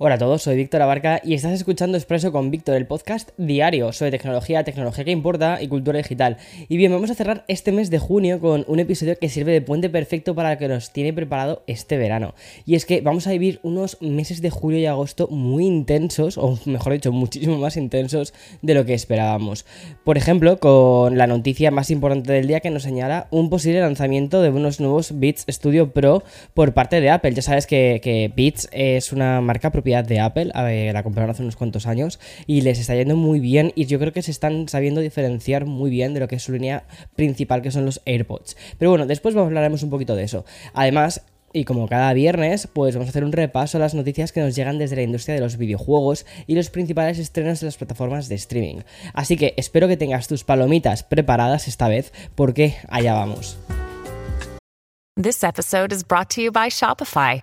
Hola a todos, soy Víctor Abarca y estás escuchando Expreso con Víctor, el podcast diario sobre tecnología, tecnología que importa y cultura digital. Y bien, vamos a cerrar este mes de junio con un episodio que sirve de puente perfecto para lo que nos tiene preparado este verano. Y es que vamos a vivir unos meses de julio y agosto muy intensos, o mejor dicho, muchísimo más intensos de lo que esperábamos. Por ejemplo, con la noticia más importante del día que nos señala un posible lanzamiento de unos nuevos Beats Studio Pro por parte de Apple. Ya sabes que, Beats es una marca de Apple, la compraron hace unos cuantos años y les está yendo muy bien y yo creo que se están sabiendo diferenciar muy bien de lo que es su línea principal que son los AirPods. Pero bueno, después hablaremos un poquito de eso. Además, y como cada viernes, pues vamos a hacer un repaso a las noticias que nos llegan desde la industria de los videojuegos y los principales estrenos de las plataformas de streaming. Así que espero que tengas tus palomitas preparadas esta vez, porque allá vamos. This episode is brought to you by Shopify.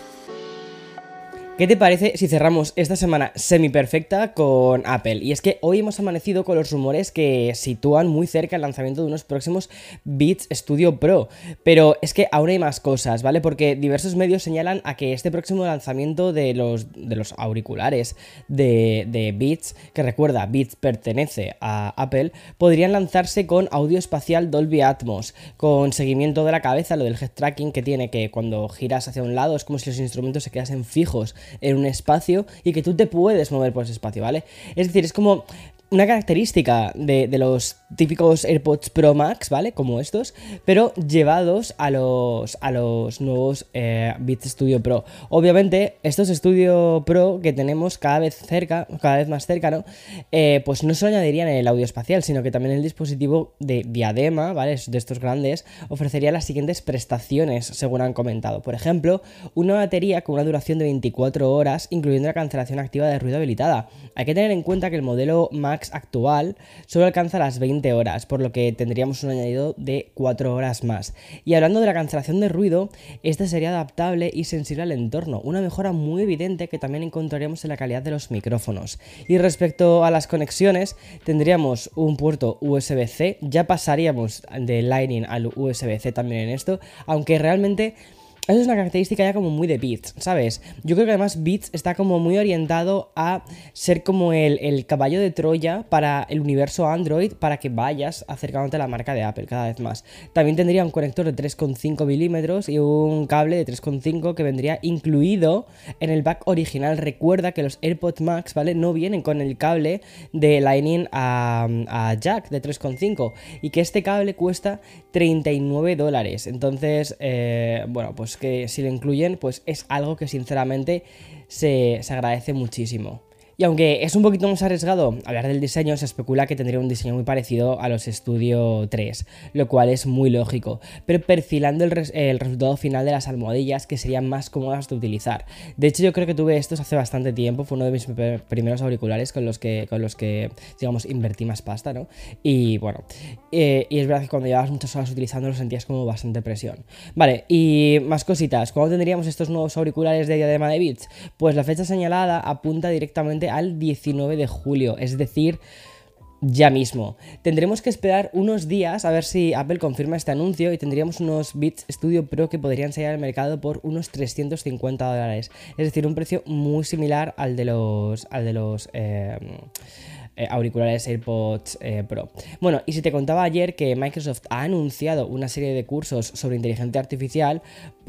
¿Qué te parece si cerramos esta semana semi perfecta con Apple? Y es que hoy hemos amanecido con los rumores que sitúan muy cerca el lanzamiento de unos próximos Beats Studio Pro. Pero es que aún hay más cosas, ¿vale? Porque diversos medios señalan a que este próximo lanzamiento de los, de los auriculares de Beats, que recuerda, Beats pertenece a Apple, podrían lanzarse con audio espacial Dolby Atmos, con seguimiento de la cabeza, lo del head tracking que tiene, que cuando giras hacia un lado es como si los instrumentos se quedasen fijos en un espacio y que tú te puedes mover por ese espacio, ¿vale? Es decir, es como una característica de, los típicos AirPods Pro Max, ¿vale? Como estos, pero llevados a los, a los nuevos eh, Beats Studio Pro. Obviamente, estos Studio Pro que tenemos cada vez cerca, cada vez más cerca, ¿no? Eh, pues no solo añadirían el audio espacial, sino que también el dispositivo de diadema, ¿vale? De estos grandes, ofrecería las siguientes prestaciones, según han comentado. Por ejemplo, una batería con una duración de 24 horas, incluyendo la cancelación activa de ruido habilitada. Hay que tener en cuenta que el modelo Max actual solo alcanza las 20 horas, por lo que tendríamos un añadido de 4 horas más. Y hablando de la cancelación de ruido, esta sería adaptable y sensible al entorno, una mejora muy evidente que también encontraríamos en la calidad de los micrófonos. Y respecto a las conexiones, tendríamos un puerto USB-C, ya pasaríamos de Lightning al USB-C también en esto, aunque realmente eso es una característica ya como muy de Beats, ¿sabes? Yo creo que además Beats está como muy orientado a ser como el, caballo de Troya para el universo Android para que vayas acercándote a la marca de Apple cada vez más. También tendría un conector de 3,5 milímetros y un cable de 3,5 que vendría incluido en el back original. Recuerda que los AirPods Max, ¿vale? No vienen con el cable de Lightning a, a jack de 3,5 y que este cable cuesta 39 dólares. Entonces, eh, bueno, pues que si lo incluyen, pues es algo que sinceramente se, se agradece muchísimo. Y aunque es un poquito más arriesgado hablar del diseño, se especula que tendría un diseño muy parecido a los Studio 3, lo cual es muy lógico, pero perfilando el, resultado final de las almohadillas que serían más cómodas de utilizar. De hecho, yo creo que tuve estos hace bastante tiempo, fue uno de mis primeros auriculares con los que, con los que digamos, invertí más pasta, ¿no? Y bueno, eh, y es verdad que cuando llevabas muchas horas utilizando lo sentías como bastante presión. Vale, y más cositas, ¿cuándo tendríamos estos nuevos auriculares de diadema de Beats? Pues la fecha señalada apunta directamente al 19 de julio, es decir, ya mismo. Tendremos que esperar unos días a ver si Apple confirma este anuncio y tendríamos unos Beats Studio Pro que podrían salir al mercado por unos 350 dólares. Es decir, un precio muy similar al de los, al de los eh, eh, auriculares AirPods eh, Pro. Bueno, y si te contaba ayer que Microsoft ha anunciado una serie de cursos sobre inteligencia artificial,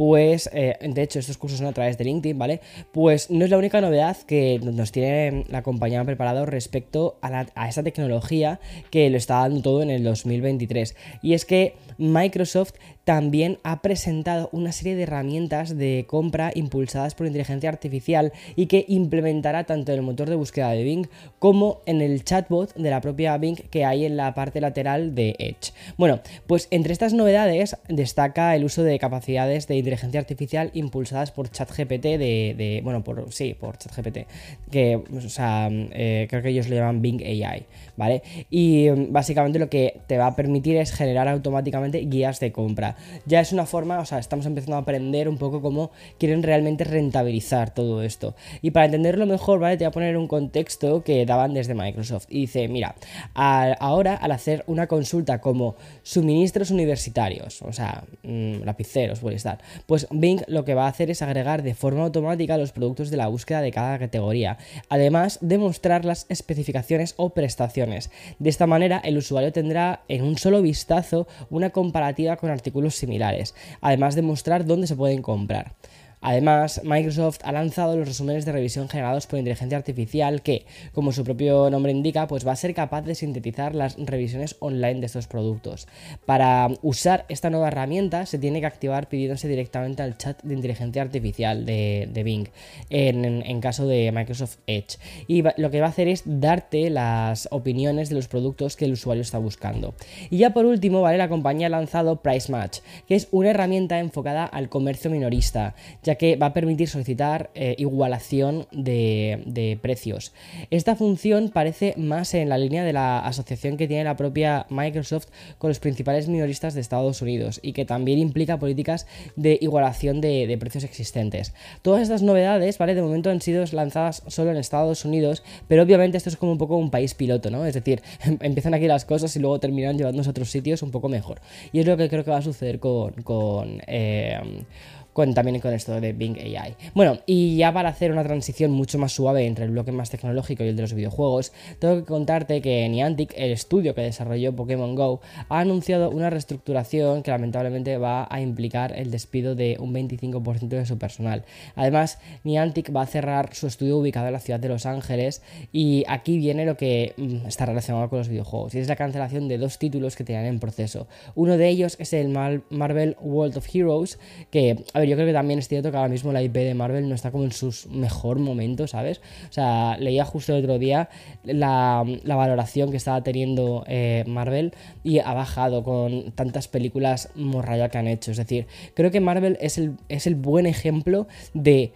pues, eh, de hecho, estos cursos son a través de LinkedIn, ¿vale? Pues no es la única novedad que nos tiene la compañía preparado respecto a, a esa tecnología que lo está dando todo en el 2023. Y es que Microsoft también ha presentado una serie de herramientas de compra impulsadas por inteligencia artificial y que implementará tanto en el motor de búsqueda de Bing como en el chatbot de la propia Bing que hay en la parte lateral de Edge. Bueno, pues entre estas novedades destaca el uso de capacidades de inteligencia artificial impulsadas por ChatGPT de, bueno, por sí, por ChatGPT, que o sea, eh, creo que ellos le llaman Bing AI, ¿vale? Y mm, básicamente lo que te va a permitir es generar automáticamente guías de compra. Ya es una forma, o sea, estamos empezando a aprender un poco cómo quieren realmente rentabilizar todo esto. Y para entenderlo mejor, ¿vale? Te voy a poner un contexto que daban desde Microsoft. Y dice, mira, ahora al hacer una consulta como suministros universitarios, o sea, mm, lapiceros, puede estar, pues Bing lo que va a hacer es agregar de forma automática los productos de la búsqueda de cada categoría, además de mostrar las especificaciones o prestaciones. De esta manera, el usuario tendrá en un solo vistazo una comparativa con artículos similares, además de mostrar dónde se pueden comprar. Además, Microsoft ha lanzado los resúmenes de revisión generados por inteligencia artificial que, como su propio nombre indica, pues va a ser capaz de sintetizar las revisiones online de estos productos. Para usar esta nueva herramienta se tiene que activar pidiéndose directamente al chat de inteligencia artificial de, Bing en, caso de Microsoft Edge. Y lo que va a hacer es darte las opiniones de los productos que el usuario está buscando. Y ya por último, ¿vale? La compañía ha lanzado Price Match, que es una herramienta enfocada al comercio minorista, que va a permitir solicitar eh, igualación de, precios. Esta función parece más en la línea de la asociación que tiene la propia Microsoft con los principales minoristas de Estados Unidos y que también implica políticas de igualación de, precios existentes. Todas estas novedades, ¿vale? De momento han sido lanzadas solo en Estados Unidos, pero obviamente esto es como un poco un país piloto, ¿no? Es decir, empiezan aquí las cosas y luego terminan llevándose a otros sitios un poco mejor. Y es lo que creo que va a suceder con, con eh, con, también con esto de Bing AI. Bueno, y ya para hacer una transición mucho más suave entre el bloque más tecnológico y el de los videojuegos, tengo que contarte que Niantic, el estudio que desarrolló Pokémon Go, ha anunciado una reestructuración que lamentablemente va a implicar el despido de un 25% de su personal. Además, Niantic va a cerrar su estudio ubicado en la ciudad de Los Ángeles y aquí viene lo que mm, está relacionado con los videojuegos y es la cancelación de dos títulos que tenían en proceso. Uno de ellos es el Marvel World of Heroes, que yo creo que también es cierto que ahora mismo la IP de Marvel no está como en sus mejor momentos, ¿sabes? O sea, leía justo el otro día la, valoración que estaba teniendo eh, Marvel y ha bajado con tantas películas morraya que han hecho. Es decir, creo que Marvel es el, es el buen ejemplo de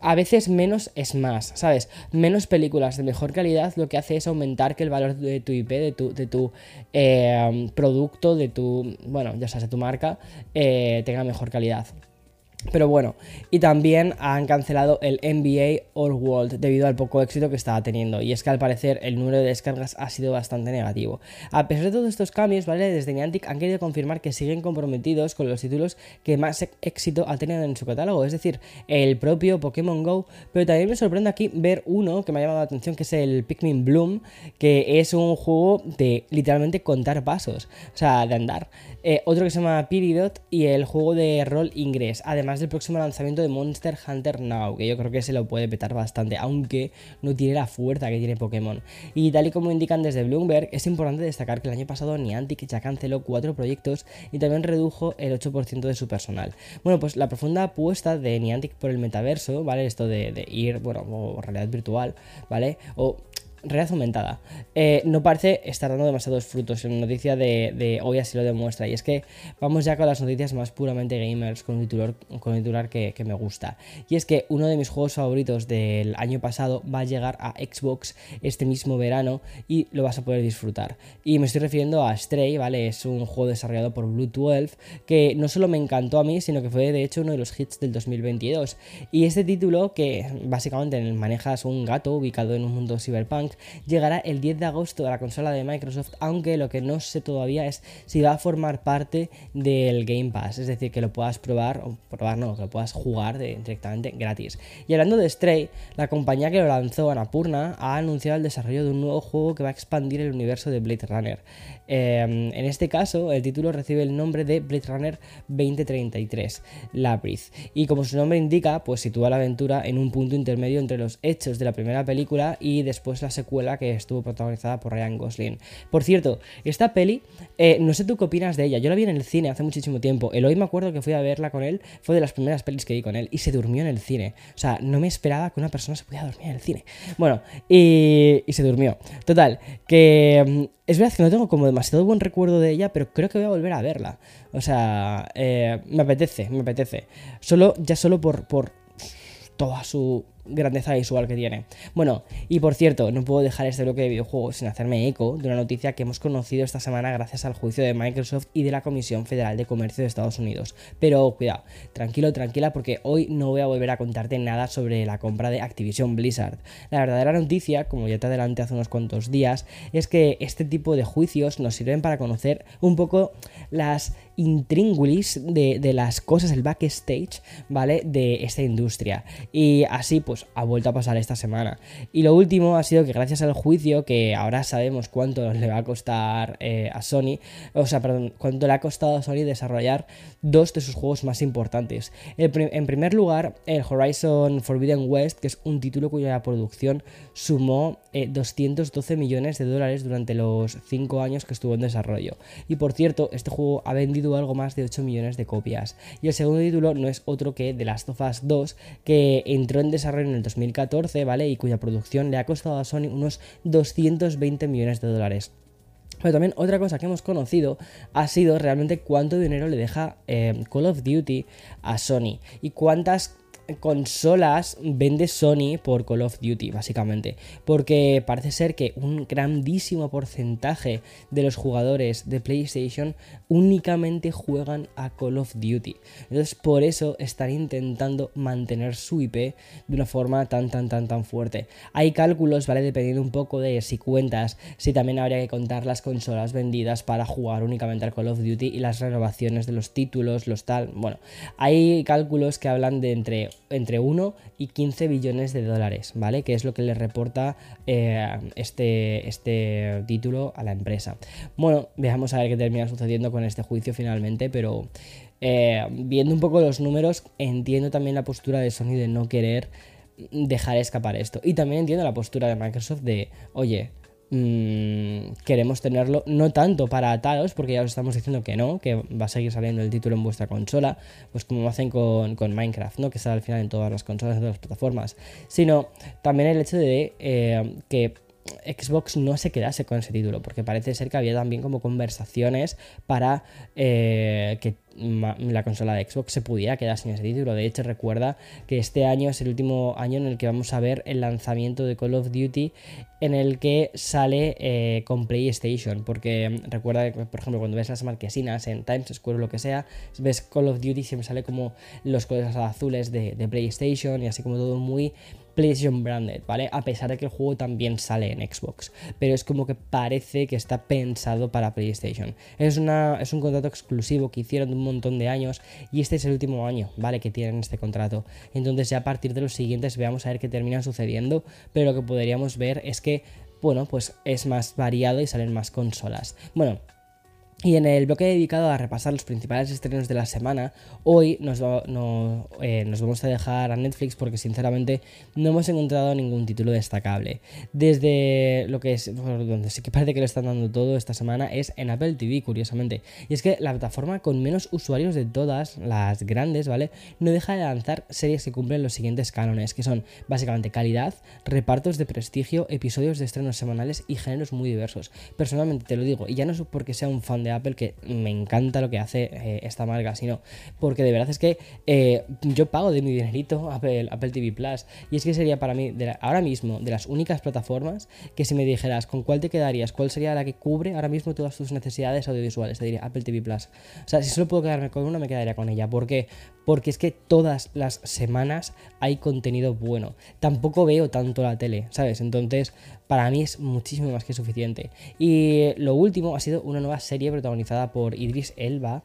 a veces menos es más, ¿sabes? Menos películas de mejor calidad lo que hace es aumentar que el valor de tu IP, de tu, de tu eh, producto, de tu, bueno, ya sabes, de tu marca, eh, tenga mejor calidad. Pero bueno, y también han cancelado el NBA All World debido al poco éxito que estaba teniendo. Y es que al parecer el número de descargas ha sido bastante negativo. A pesar de todos estos cambios, ¿vale? Desde Niantic han querido confirmar que siguen comprometidos con los títulos que más éxito ha tenido en su catálogo, es decir, el propio Pokémon Go. Pero también me sorprende aquí ver uno que me ha llamado la atención, que es el Pikmin Bloom, que es un juego de literalmente contar pasos, o sea, de andar. Eh, otro que se llama Piridot y el juego de rol Ingress, además del próximo lanzamiento de Monster Hunter Now, que yo creo que se lo puede petar bastante, aunque no tiene la fuerza que tiene Pokémon. Y tal y como indican desde Bloomberg, es importante destacar que el año pasado Niantic ya canceló cuatro proyectos y también redujo el 8% de su personal. Bueno, pues la profunda apuesta de Niantic por el metaverso, ¿vale? Esto de, de ir, bueno, o realidad virtual, ¿vale? O realidad aumentada. Eh, no parece estar dando demasiados frutos. En noticia de, hoy así lo demuestra. Y es que vamos ya con las noticias más puramente gamers, con un titular, con titular que, me gusta. Y es que uno de mis juegos favoritos del año pasado va a llegar a Xbox este mismo verano y lo vas a poder disfrutar. Y me estoy refiriendo a Stray, ¿vale? Es un juego desarrollado por Blue 12 que no solo me encantó a mí, sino que fue de hecho uno de los hits del 2022. Y este título, que básicamente manejas un gato ubicado en un mundo cyberpunk, llegará el 10 de agosto a la consola de Microsoft, aunque lo que no sé todavía es si va a formar parte del Game Pass, es decir, que lo puedas probar, o probar no, que lo puedas jugar directamente gratis. Y hablando de Stray, la compañía que lo lanzó, Anapurna, ha anunciado el desarrollo de un nuevo juego que va a expandir el universo de Blade Runner. Em, en este caso, el título recibe el nombre de Blade Runner 2033, Labyrinth, y como su nombre indica, pues sitúa la aventura en un punto intermedio entre los hechos de la primera película y después la segunda secuela que estuvo protagonizada por Ryan Gosling. Por cierto, esta peli, eh, no sé tú qué opinas de ella, yo la vi en el cine hace muchísimo tiempo, el hoy me acuerdo que fui a verla con él, fue de las primeras pelis que vi con él, y se durmió en el cine. O sea, no me esperaba que una persona se pudiera dormir en el cine. Bueno, y, y se durmió. Total, que mm, es verdad que no tengo como demasiado buen recuerdo de ella, pero creo que voy a volver a verla. O sea, eh, me apetece, me apetece. Solo, ya solo por, por toda su grandeza visual que tiene. Bueno, y por cierto, no puedo dejar este bloque de videojuegos sin hacerme eco de una noticia que hemos conocido esta semana gracias al juicio de Microsoft y de la Comisión Federal de Comercio de Estados Unidos. Pero cuidado, tranquilo, tranquila, porque hoy no voy a volver a contarte nada sobre la compra de Activision Blizzard. La verdadera noticia, como ya te adelanté hace unos cuantos días, es que este tipo de juicios nos sirven para conocer un poco las intríngulis de, de las cosas, el backstage, ¿vale? De esta industria. Y así, pues, ha vuelto a pasar esta semana. Y lo último ha sido que gracias al juicio, que ahora sabemos cuánto le va a costar eh, a Sony, o sea, perdón, cuánto le ha costado a Sony desarrollar dos de sus juegos más importantes. en primer lugar, el Horizon Forbidden West, que es un título cuya producción sumó 212 eh, millones de dólares durante los 5 años que estuvo en desarrollo. Y por cierto, este juego ha vendido algo más de 8 millones de copias. Y el segundo título no es otro que The Last of Us 2, que entró en desarrollo en el 2014, ¿vale? Y cuya producción le ha costado a Sony unos 220 millones de dólares. Pero también otra cosa que hemos conocido ha sido realmente cuánto dinero le deja eh, Call of Duty a Sony y cuántas consolas vende Sony por Call of Duty, básicamente. Porque parece ser que un grandísimo porcentaje de los jugadores de PlayStation únicamente juegan a Call of Duty. Entonces, por eso están intentando mantener su IP de una forma tan, tan, tan, tan fuerte. Hay cálculos, ¿vale? Dependiendo un poco de si cuentas, si también habría que contar las consolas vendidas para jugar únicamente al Call of Duty y las renovaciones de los títulos, los tal. Bueno, hay cálculos que hablan de entre entre 1 y 15 billones de dólares, ¿vale? Que es lo que le reporta eh, este, este título a la empresa. Bueno, veamos a ver qué termina sucediendo con este juicio finalmente, pero eh, viendo un poco los números, entiendo también la postura de Sony de no querer dejar escapar esto. Y también entiendo la postura de Microsoft de, oye, Mm, queremos tenerlo no tanto para ataros, porque ya os estamos diciendo que no, que va a seguir saliendo el título en vuestra consola, pues como hacen con, Minecraft, ¿no? que sale al final en todas las consolas, en todas las plataformas, sino también el hecho de eh, que Xbox no se quedase con ese título, porque parece ser que había también como conversaciones para eh, que la consola de Xbox se pudiera quedar sin ese título. De hecho, recuerda que este año es el último año en el que vamos a ver el lanzamiento de Call of Duty en el que sale eh, con PlayStation. Porque recuerda que, por ejemplo, cuando ves las marquesinas en Times Square o lo que sea, ves Call of Duty siempre sale como los colores azules de, de PlayStation y así como todo muy PlayStation Branded, ¿vale? A pesar de que el juego también sale en Xbox. Pero es como que parece que está pensado para PlayStation. Es, una, es un contrato exclusivo que hicieron de un montón de años y este es el último año, ¿vale? Que tienen este contrato. Entonces ya a partir de los siguientes veamos a ver qué termina sucediendo. Pero lo que podríamos ver es que, bueno, pues es más variado y salen más consolas. Bueno, y en el bloque dedicado a repasar los principales estrenos de la semana, hoy nos, eh, nos, vamos a dejar a Netflix porque sinceramente no hemos encontrado ningún título destacable. Desde lo que es, donde sí que parece que lo están dando todo esta semana es en Apple TV, curiosamente. Y es que la plataforma con menos usuarios de todas las grandes, ¿vale? No deja de lanzar series que cumplen los siguientes cánones, que son básicamente calidad, repartos de prestigio, episodios de estrenos semanales y géneros muy diversos. Personalmente te lo digo, y ya no es porque sea un fan de Apple, que me encanta lo que hace eh, esta marca, sino porque de verdad es que eh, yo pago de mi dinerito Apple, Apple TV Plus. Y es que sería para mí, ahora mismo, de las únicas plataformas que si me dijeras con cuál te quedarías, cuál sería la que cubre ahora mismo todas tus necesidades audiovisuales, te diría Apple TV Plus. O sea, si solo puedo quedarme con una, me quedaría con ella. ¿Por qué? Porque es que todas las semanas hay contenido bueno. Tampoco veo tanto la tele, ¿sabes? Entonces, para mí es muchísimo más que suficiente. Y lo último ha sido una nueva serie protagonizada por Idris Elba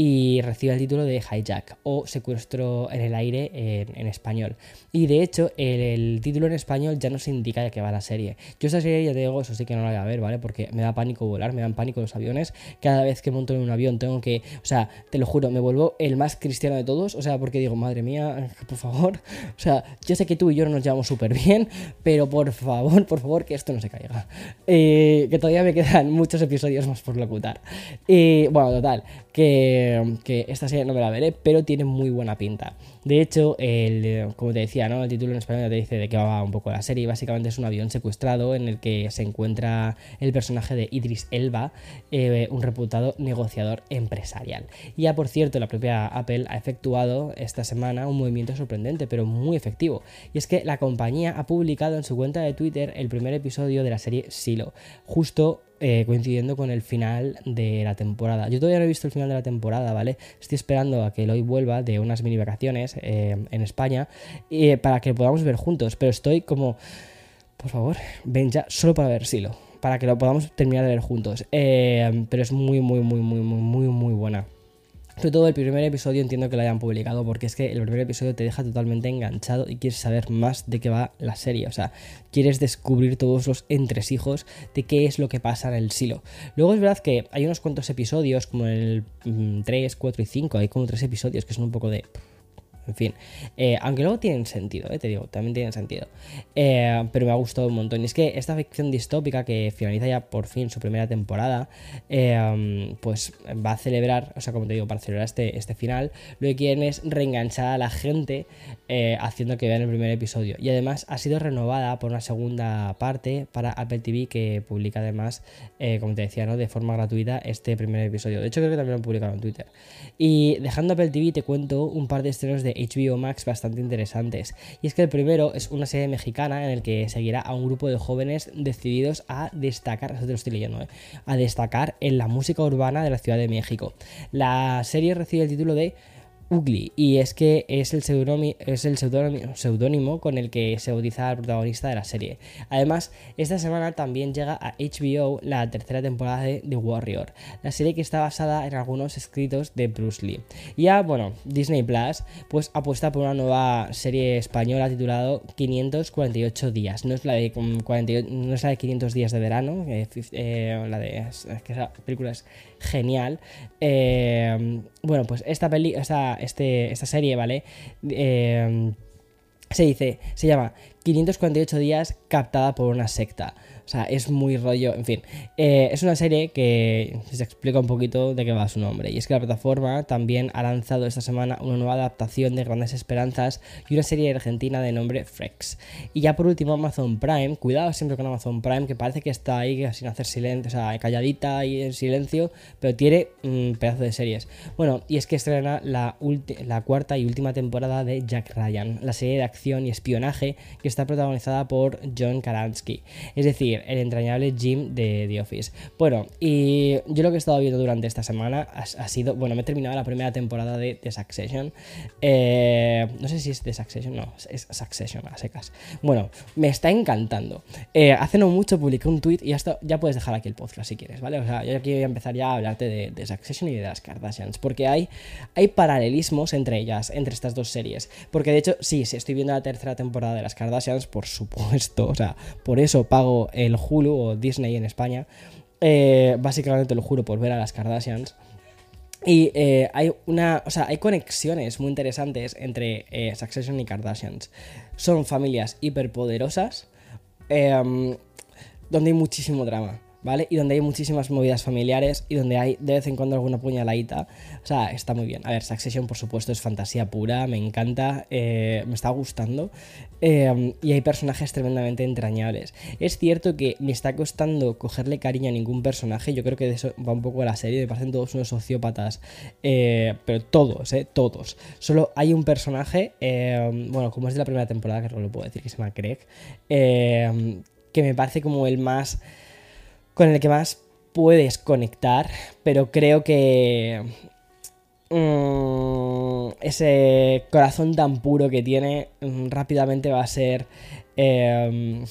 y recibe el título de Hijack o Secuestro en el aire en, español. Y de hecho, el, título en español ya nos indica de qué va la serie. Yo esta serie, ya te digo, eso sí que no la voy a ver, ¿vale? Porque me da pánico volar, me dan pánico los aviones. Cada vez que monto en un avión tengo que, o sea, te lo juro, me vuelvo el más cristiano de todos, o sea, porque digo, madre mía, por favor, o sea, yo sé que tú y yo no nos llevamos súper bien, pero por favor, por favor, que esto no se caiga. Eh, que todavía me quedan muchos episodios más por locutar. Y bueno, total, que, que, esta serie no me la veré, pero tiene muy buena pinta. De hecho, como te decía, ¿no? el título en español te dice de qué va un poco la serie. Básicamente es un avión secuestrado en el que se encuentra el personaje de Idris Elba, eh, un reputado negociador empresarial. Y ya por cierto, la propia Apple ha efectuado esta semana un movimiento sorprendente, pero muy efectivo. Y es que la compañía ha publicado en su cuenta de Twitter el primer episodio de la serie Silo, justo eh, coincidiendo con el final de la temporada. Yo todavía no he visto el final de la temporada, ¿vale? Estoy esperando a que Eloy vuelva de unas mini vacaciones eh, en España eh, para que lo podamos ver juntos, pero estoy como, por favor, ven ya solo para ver Silo, para que lo podamos terminar de ver juntos. pero es muy, muy, muy, muy, muy, muy, muy buena. Sobre todo el primer episodio entiendo que lo hayan publicado porque es que el primer episodio te deja totalmente enganchado y quieres saber más de qué va la serie. O sea, quieres descubrir todos los entresijos de qué es lo que pasa en el silo. Luego es verdad que hay unos cuantos episodios, como el 3, mm, 4 y 5, hay como tres episodios que son un poco de en fin, eh, aunque luego tienen sentido, eh, te digo, también tienen sentido. Eh, pero me ha gustado un montón. Y es que esta ficción distópica que finaliza ya por fin su primera temporada, pues va a celebrar, o sea, como te digo, para celebrar este, este final, lo que quieren es reenganchar a la gente haciendo que vean el primer episodio. Y además ha sido renovada por una segunda parte para Apple TV que publica además, como te decía, ¿no? de forma gratuita este primer episodio. De hecho, creo que también lo han publicado en Twitter. Y dejando Apple TV, te cuento un par de estrenos de HBO Max bastante interesantes. Y es que el primero es una serie mexicana en el que seguirá a un grupo de jóvenes decididos a destacar, eso te lo estoy leyendo, ¿eh? a destacar en la música urbana de la Ciudad de México. La serie recibe el título de Ugly, y es que es el seudónimo con el que se bautiza al protagonista de la serie. Además, esta semana también llega a HBO la tercera temporada de The Warrior, la serie que está basada en algunos escritos de Bruce Lee. Ya, bueno, Disney Plus pues apuesta por una nueva serie española titulada 548 días. No es la de, 48, no es la de 500 días de verano, eh, eh, la de es que esa película es genial. Eh, bueno, pues esta peli, esta, este, esta serie, ¿vale? Eh, se dice, se llama 548 días captada por una secta. O sea, es muy rollo, en fin. Eh, es una serie que se explica un poquito de qué va su nombre. Y es que la plataforma también ha lanzado esta semana una nueva adaptación de Grandes Esperanzas y una serie argentina de nombre Frex. Y ya por último, Amazon Prime. Cuidado siempre con Amazon Prime, que parece que está ahí sin hacer silencio, o sea, calladita y en silencio, pero tiene un pedazo de series. Bueno, y es que estrena la, la cuarta y última temporada de Jack Ryan, la serie de acción y espionaje que está protagonizada por John Karansky. Es decir, el entrañable Jim de The Office. Bueno, y yo lo que he estado viendo durante esta semana ha, sido, bueno, me he terminado la primera temporada de The Succession. Eh, no sé si es The Succession, no, es Succession a secas. Bueno, me está encantando. Eh, hace no mucho publiqué un tweet y ya, ya puedes dejar aquí el podcast si quieres, ¿vale? O sea, yo aquí voy a empezar ya a hablarte de, The Succession y de las Kardashians, porque hay, hay paralelismos entre ellas, entre estas dos series. Porque de hecho, sí, sí, estoy viendo la tercera temporada de las Kardashians, por supuesto, o sea, por eso pago el Hulu o Disney en España. Eh, básicamente lo juro por ver a las Kardashians. Y eh, hay una. O sea, hay conexiones muy interesantes entre eh, Succession y Kardashians. Son familias hiperpoderosas. donde hay muchísimo drama. ¿Vale? Y donde hay muchísimas movidas familiares y donde hay de vez en cuando alguna puñaladita. O sea, está muy bien. A ver, Succession, por supuesto, es fantasía pura, me encanta, eh, me está gustando. Eh, y hay personajes tremendamente entrañables. Es cierto que me está costando cogerle cariño a ningún personaje. Yo creo que de eso va un poco la serie. Me parecen todos unos sociópatas. Eh, pero todos, ¿eh? Todos. Solo hay un personaje, bueno, como es de la primera temporada, que no lo puedo decir, que se llama Craig, que me parece como el más con el que más puedes conectar, pero creo que mm, ese corazón tan puro que tiene mm, rápidamente va a ser... Em,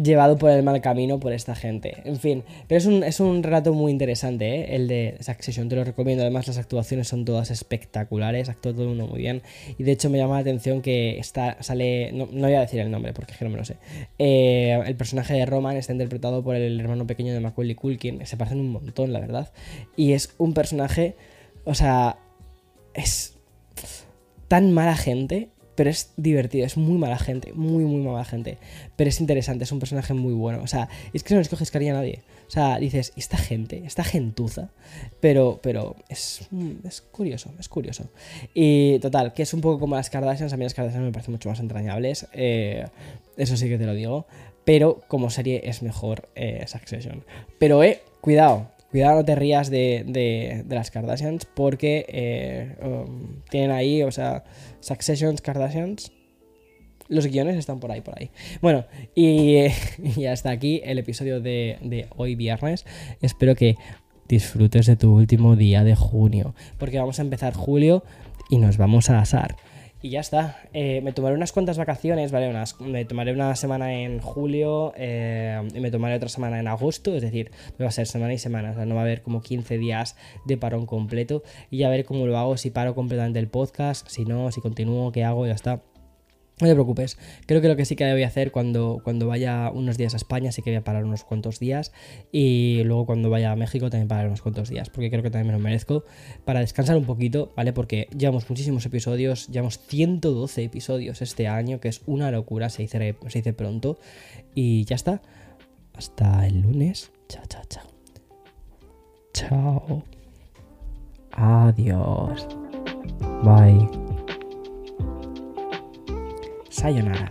llevado por el mal camino por esta gente. En fin, pero es un, es un relato muy interesante, ¿eh? el de Succession, te lo recomiendo. Además, las actuaciones son todas espectaculares, actúa todo el muy bien. Y de hecho, me llama la atención que está, sale, no, voy a decir el nombre porque es que no me lo sé. Eh, el personaje de Roman está interpretado por el hermano pequeño de Macaulay Culkin, se parecen un montón, la verdad. Y es un personaje, o sea, es tan mala gente pero es divertido, es muy mala gente, muy, muy mala gente. Pero es interesante, es un personaje muy bueno. O sea, es que no le escoges cariño a nadie. O sea, dices, esta gente, esta gentuza. Pero, pero es, es curioso, es curioso. Y total, que es un poco como las Kardashians. A mí las Kardashians me parecen mucho más entrañables. Eh, eso sí que te lo digo. Pero como serie es mejor eh, Succession. Pero, eh, cuidado, Cuidado, no te rías de, de, las Kardashians porque eh, um, tienen ahí, o sea, Successions, Kardashians. Los guiones están por ahí, por ahí. Bueno, y, y hasta aquí el episodio de, de hoy viernes. Espero que disfrutes de tu último día de junio, porque vamos a empezar julio y nos vamos a asar. Y ya está. Eh, me tomaré unas cuantas vacaciones, ¿vale? Unas, me tomaré una semana en julio eh, y me tomaré otra semana en agosto. Es decir, va a ser semana y semana. O sea, no va a haber como 15 días de parón completo. Y ya ver cómo lo hago, si paro completamente el podcast, si no, si continúo, qué hago, ya está. No te preocupes, creo que lo que sí que voy a hacer cuando, cuando vaya unos días a España, sí que voy a parar unos cuantos días y luego cuando vaya a México también parar unos cuantos días, porque creo que también me lo merezco para descansar un poquito, ¿vale? Porque llevamos muchísimos episodios, llevamos 112 episodios este año, que es una locura, se dice, se dice pronto y ya está. Hasta el lunes. Chao, chao, chao. Chao. Adiós. Bye. Sayonara.